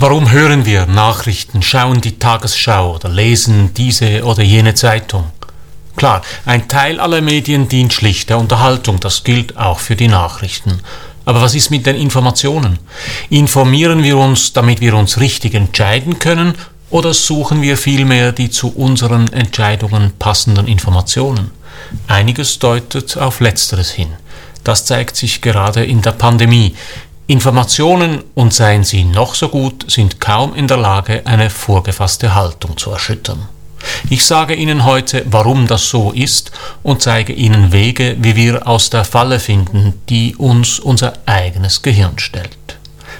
Warum hören wir Nachrichten, schauen die Tagesschau oder lesen diese oder jene Zeitung? Klar, ein Teil aller Medien dient schlicht der Unterhaltung, das gilt auch für die Nachrichten. Aber was ist mit den Informationen? Informieren wir uns, damit wir uns richtig entscheiden können, oder suchen wir vielmehr die zu unseren Entscheidungen passenden Informationen? Einiges deutet auf letzteres hin. Das zeigt sich gerade in der Pandemie. Informationen, und seien sie noch so gut, sind kaum in der Lage, eine vorgefasste Haltung zu erschüttern. Ich sage Ihnen heute, warum das so ist und zeige Ihnen Wege, wie wir aus der Falle finden, die uns unser eigenes Gehirn stellt.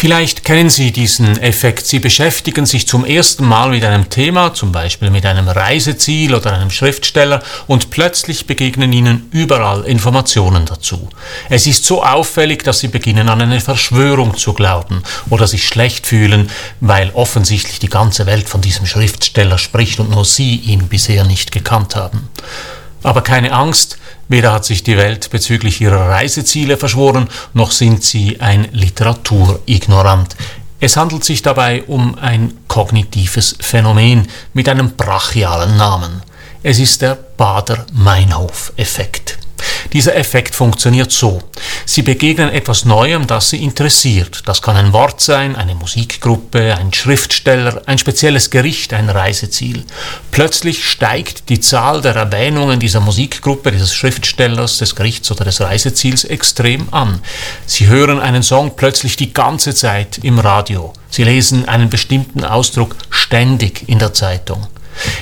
Vielleicht kennen Sie diesen Effekt. Sie beschäftigen sich zum ersten Mal mit einem Thema, zum Beispiel mit einem Reiseziel oder einem Schriftsteller, und plötzlich begegnen Ihnen überall Informationen dazu. Es ist so auffällig, dass Sie beginnen an eine Verschwörung zu glauben oder sich schlecht fühlen, weil offensichtlich die ganze Welt von diesem Schriftsteller spricht und nur Sie ihn bisher nicht gekannt haben. Aber keine Angst, weder hat sich die Welt bezüglich ihrer Reiseziele verschworen, noch sind sie ein Literaturignorant. Es handelt sich dabei um ein kognitives Phänomen mit einem brachialen Namen. Es ist der Bader-Meinhof-Effekt. Dieser Effekt funktioniert so. Sie begegnen etwas Neuem, das Sie interessiert. Das kann ein Wort sein, eine Musikgruppe, ein Schriftsteller, ein spezielles Gericht, ein Reiseziel. Plötzlich steigt die Zahl der Erwähnungen dieser Musikgruppe, dieses Schriftstellers, des Gerichts oder des Reiseziels extrem an. Sie hören einen Song plötzlich die ganze Zeit im Radio. Sie lesen einen bestimmten Ausdruck ständig in der Zeitung.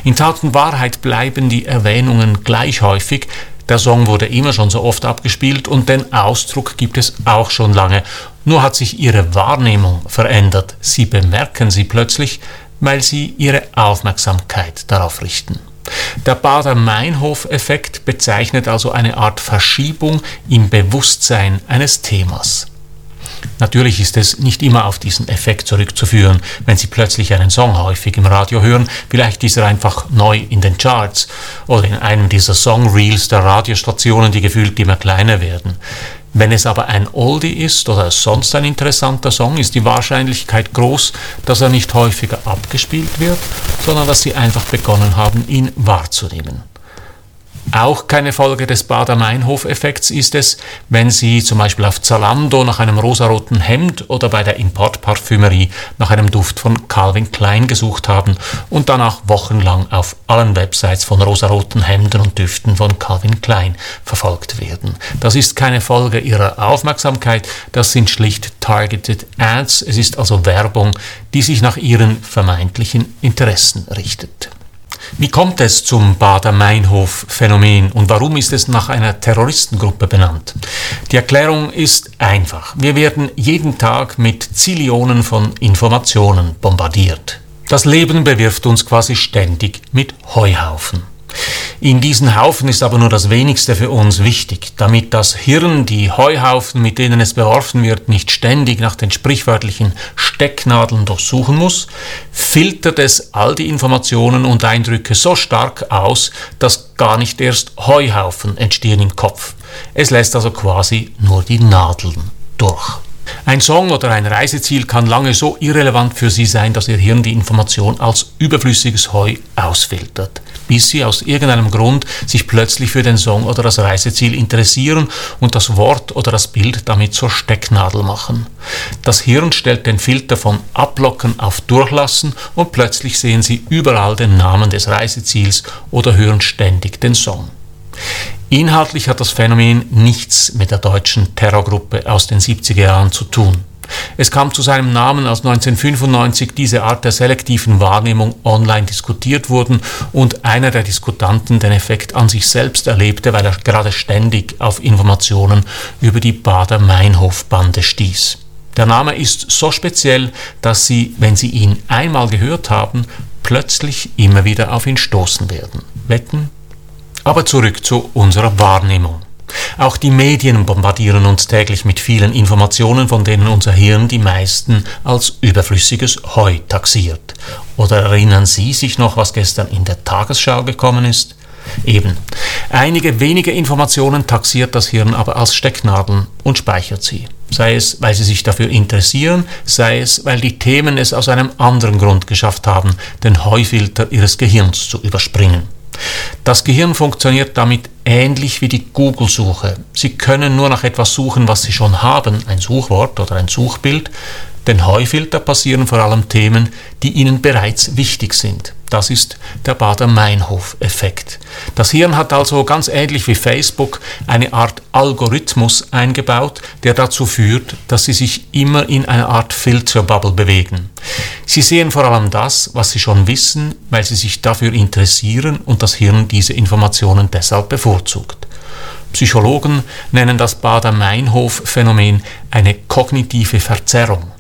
In Tat und Wahrheit bleiben die Erwähnungen gleich häufig, der Song wurde immer schon so oft abgespielt und den Ausdruck gibt es auch schon lange. Nur hat sich ihre Wahrnehmung verändert. Sie bemerken sie plötzlich, weil sie ihre Aufmerksamkeit darauf richten. Der Bader-Meinhof-Effekt bezeichnet also eine Art Verschiebung im Bewusstsein eines Themas. Natürlich ist es nicht immer auf diesen Effekt zurückzuführen, wenn Sie plötzlich einen Song häufig im Radio hören. Vielleicht ist er einfach neu in den Charts oder in einem dieser Songreels der Radiostationen, die gefühlt immer kleiner werden. Wenn es aber ein Oldie ist oder sonst ein interessanter Song, ist die Wahrscheinlichkeit groß, dass er nicht häufiger abgespielt wird, sondern dass Sie einfach begonnen haben, ihn wahrzunehmen. Auch keine Folge des Bader-Meinhof-Effekts ist es, wenn Sie zum Beispiel auf Zalando nach einem rosaroten Hemd oder bei der Importparfümerie nach einem Duft von Calvin Klein gesucht haben und danach wochenlang auf allen Websites von rosaroten Hemden und Düften von Calvin Klein verfolgt werden. Das ist keine Folge Ihrer Aufmerksamkeit, das sind schlicht Targeted Ads, es ist also Werbung, die sich nach Ihren vermeintlichen Interessen richtet. Wie kommt es zum Bader-Meinhof-Phänomen und warum ist es nach einer Terroristengruppe benannt? Die Erklärung ist einfach. Wir werden jeden Tag mit Zillionen von Informationen bombardiert. Das Leben bewirft uns quasi ständig mit Heuhaufen. In diesen Haufen ist aber nur das wenigste für uns wichtig, damit das Hirn die Heuhaufen, mit denen es beworfen wird, nicht ständig nach den sprichwörtlichen Stecknadeln durchsuchen muss, filtert es all die Informationen und Eindrücke so stark aus, dass gar nicht erst Heuhaufen entstehen im Kopf. Es lässt also quasi nur die Nadeln durch. Ein Song oder ein Reiseziel kann lange so irrelevant für Sie sein, dass Ihr Hirn die Information als überflüssiges Heu ausfiltert, bis Sie aus irgendeinem Grund sich plötzlich für den Song oder das Reiseziel interessieren und das Wort oder das Bild damit zur Stecknadel machen. Das Hirn stellt den Filter von Ablocken auf Durchlassen und plötzlich sehen Sie überall den Namen des Reiseziels oder hören ständig den Song. Inhaltlich hat das Phänomen nichts mit der deutschen Terrorgruppe aus den 70er Jahren zu tun. Es kam zu seinem Namen, als 1995 diese Art der selektiven Wahrnehmung online diskutiert wurden und einer der Diskutanten den Effekt an sich selbst erlebte, weil er gerade ständig auf Informationen über die Bader-Meinhof-Bande stieß. Der Name ist so speziell, dass Sie, wenn Sie ihn einmal gehört haben, plötzlich immer wieder auf ihn stoßen werden. Wetten? Aber zurück zu unserer Wahrnehmung. Auch die Medien bombardieren uns täglich mit vielen Informationen, von denen unser Hirn die meisten als überflüssiges Heu taxiert. Oder erinnern Sie sich noch, was gestern in der Tagesschau gekommen ist? Eben. Einige wenige Informationen taxiert das Hirn aber als Stecknadeln und speichert sie. Sei es, weil sie sich dafür interessieren, sei es, weil die Themen es aus einem anderen Grund geschafft haben, den Heufilter ihres Gehirns zu überspringen. Das Gehirn funktioniert damit ähnlich wie die Google-Suche. Sie können nur nach etwas suchen, was Sie schon haben, ein Suchwort oder ein Suchbild. Den Heufilter passieren vor allem Themen, die Ihnen bereits wichtig sind. Das ist der Bader-Meinhof-Effekt. Das Hirn hat also ganz ähnlich wie Facebook eine Art Algorithmus eingebaut, der dazu führt, dass Sie sich immer in einer Art Filterbubble bewegen. Sie sehen vor allem das, was Sie schon wissen, weil Sie sich dafür interessieren und das Hirn diese Informationen deshalb bevorzugt. Psychologen nennen das Bader-Meinhof-Phänomen eine kognitive Verzerrung.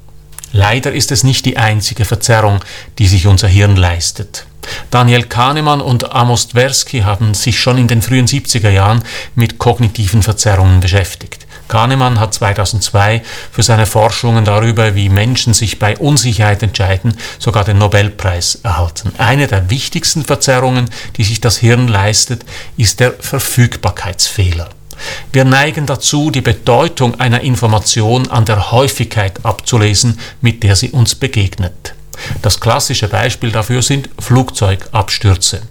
Leider ist es nicht die einzige Verzerrung, die sich unser Hirn leistet. Daniel Kahnemann und Amos Tversky haben sich schon in den frühen 70er Jahren mit kognitiven Verzerrungen beschäftigt. Kahnemann hat 2002 für seine Forschungen darüber, wie Menschen sich bei Unsicherheit entscheiden, sogar den Nobelpreis erhalten. Eine der wichtigsten Verzerrungen, die sich das Hirn leistet, ist der Verfügbarkeitsfehler. Wir neigen dazu, die Bedeutung einer Information an der Häufigkeit abzulesen, mit der sie uns begegnet. Das klassische Beispiel dafür sind Flugzeugabstürze.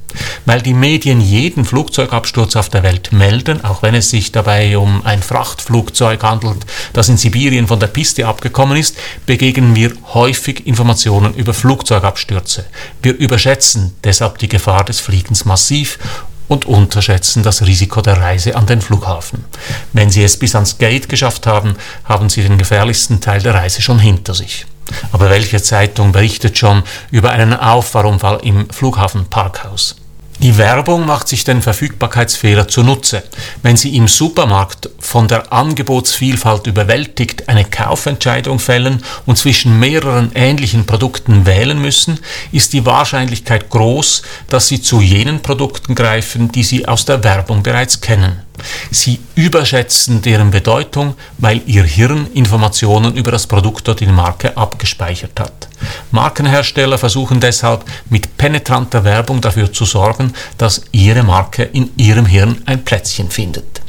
Weil die Medien jeden Flugzeugabsturz auf der Welt melden, auch wenn es sich dabei um ein Frachtflugzeug handelt, das in Sibirien von der Piste abgekommen ist, begegnen wir häufig Informationen über Flugzeugabstürze. Wir überschätzen deshalb die Gefahr des Fliegens massiv und unterschätzen das Risiko der Reise an den Flughafen. Wenn Sie es bis ans Gate geschafft haben, haben Sie den gefährlichsten Teil der Reise schon hinter sich. Aber welche Zeitung berichtet schon über einen Auffahrunfall im Flughafenparkhaus? Die Werbung macht sich den Verfügbarkeitsfehler zunutze. Wenn Sie im Supermarkt von der Angebotsvielfalt überwältigt eine Kaufentscheidung fällen und zwischen mehreren ähnlichen Produkten wählen müssen, ist die Wahrscheinlichkeit groß, dass Sie zu jenen Produkten greifen, die Sie aus der Werbung bereits kennen. Sie überschätzen deren Bedeutung, weil Ihr Hirn Informationen über das Produkt oder die Marke abgespeichert hat. Markenhersteller versuchen deshalb mit penetranter Werbung dafür zu sorgen, dass Ihre Marke in Ihrem Hirn ein Plätzchen findet.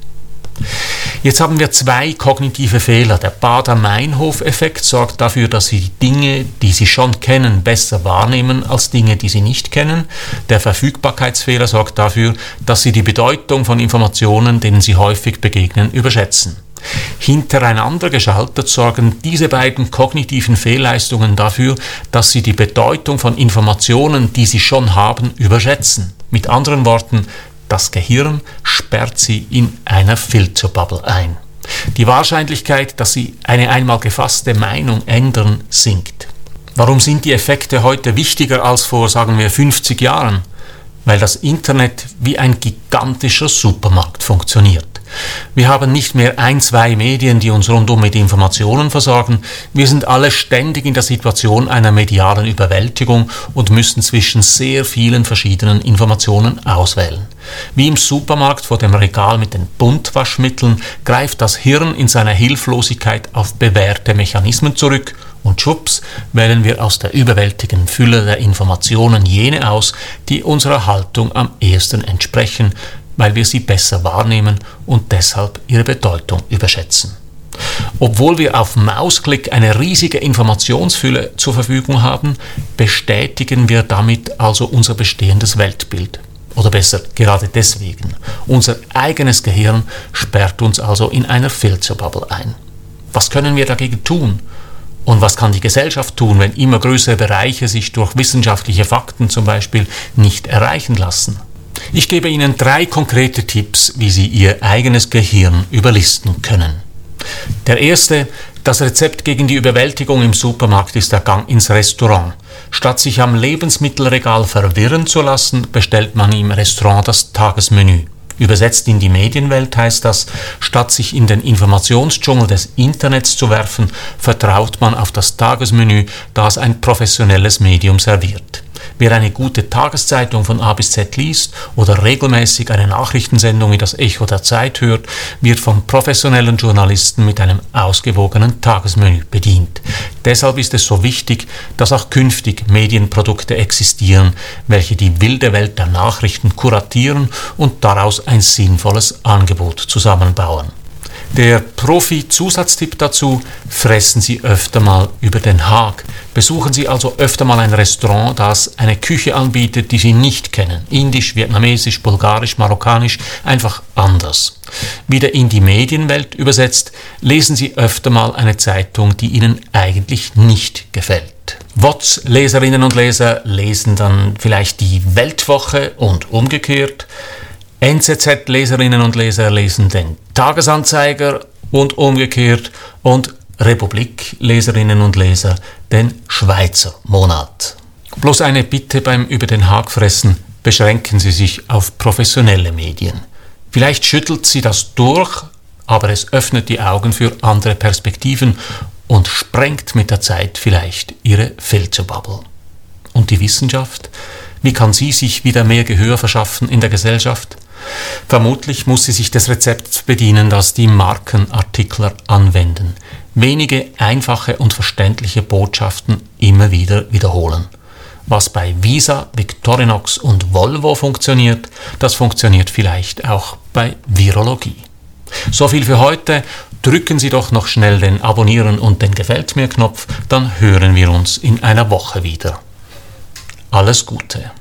Jetzt haben wir zwei kognitive Fehler. Der Bader-Meinhof-Effekt sorgt dafür, dass Sie Dinge, die Sie schon kennen, besser wahrnehmen als Dinge, die Sie nicht kennen. Der Verfügbarkeitsfehler sorgt dafür, dass Sie die Bedeutung von Informationen, denen Sie häufig begegnen, überschätzen. Hintereinander geschaltet sorgen diese beiden kognitiven Fehlleistungen dafür, dass Sie die Bedeutung von Informationen, die Sie schon haben, überschätzen. Mit anderen Worten, das Gehirn sperrt sie in einer Filterbubble ein. Die Wahrscheinlichkeit, dass sie eine einmal gefasste Meinung ändern, sinkt. Warum sind die Effekte heute wichtiger als vor, sagen wir, 50 Jahren? Weil das Internet wie ein gigantischer Supermarkt funktioniert. Wir haben nicht mehr ein, zwei Medien, die uns rundum mit Informationen versorgen. Wir sind alle ständig in der Situation einer medialen Überwältigung und müssen zwischen sehr vielen verschiedenen Informationen auswählen. Wie im Supermarkt vor dem Regal mit den Buntwaschmitteln greift das Hirn in seiner Hilflosigkeit auf bewährte Mechanismen zurück und schwupps wählen wir aus der überwältigenden Fülle der Informationen jene aus, die unserer Haltung am ehesten entsprechen, weil wir sie besser wahrnehmen und deshalb ihre Bedeutung überschätzen. Obwohl wir auf Mausklick eine riesige Informationsfülle zur Verfügung haben, bestätigen wir damit also unser bestehendes Weltbild. Oder besser, gerade deswegen. Unser eigenes Gehirn sperrt uns also in einer Filterbubble ein. Was können wir dagegen tun? Und was kann die Gesellschaft tun, wenn immer größere Bereiche sich durch wissenschaftliche Fakten zum Beispiel nicht erreichen lassen? Ich gebe Ihnen drei konkrete Tipps, wie Sie Ihr eigenes Gehirn überlisten können. Der erste, das Rezept gegen die Überwältigung im Supermarkt ist der Gang ins Restaurant. Statt sich am Lebensmittelregal verwirren zu lassen, bestellt man im Restaurant das Tagesmenü. Übersetzt in die Medienwelt heißt das, statt sich in den Informationsdschungel des Internets zu werfen, vertraut man auf das Tagesmenü, das ein professionelles Medium serviert. Wer eine gute Tageszeitung von A bis Z liest oder regelmäßig eine Nachrichtensendung wie das Echo der Zeit hört, wird von professionellen Journalisten mit einem ausgewogenen Tagesmenü bedient. Deshalb ist es so wichtig, dass auch künftig Medienprodukte existieren, welche die wilde Welt der Nachrichten kuratieren und daraus ein sinnvolles Angebot zusammenbauen. Der Profi-Zusatztipp dazu, fressen Sie öfter mal über den Haag. Besuchen Sie also öfter mal ein Restaurant, das eine Küche anbietet, die Sie nicht kennen. Indisch, vietnamesisch, bulgarisch, marokkanisch, einfach anders. Wieder in die Medienwelt übersetzt, lesen Sie öfter mal eine Zeitung, die Ihnen eigentlich nicht gefällt. WOTS-Leserinnen und Leser lesen dann vielleicht die Weltwoche und umgekehrt. NZZ-Leserinnen und Leser lesen den Tagesanzeiger und umgekehrt und Republik-Leserinnen und Leser den Schweizer Monat. Bloß eine Bitte beim Über den Haag fressen, beschränken Sie sich auf professionelle Medien. Vielleicht schüttelt Sie das durch, aber es öffnet die Augen für andere Perspektiven und sprengt mit der Zeit vielleicht Ihre Filterbubble. Und die Wissenschaft? Wie kann sie sich wieder mehr Gehör verschaffen in der Gesellschaft? Vermutlich muss sie sich des Rezepts bedienen, das die Markenartikler anwenden. Wenige einfache und verständliche Botschaften immer wieder wiederholen. Was bei Visa, Victorinox und Volvo funktioniert, das funktioniert vielleicht auch bei Virologie. So viel für heute. Drücken Sie doch noch schnell den Abonnieren und den Gefällt mir Knopf, dann hören wir uns in einer Woche wieder. Alles Gute.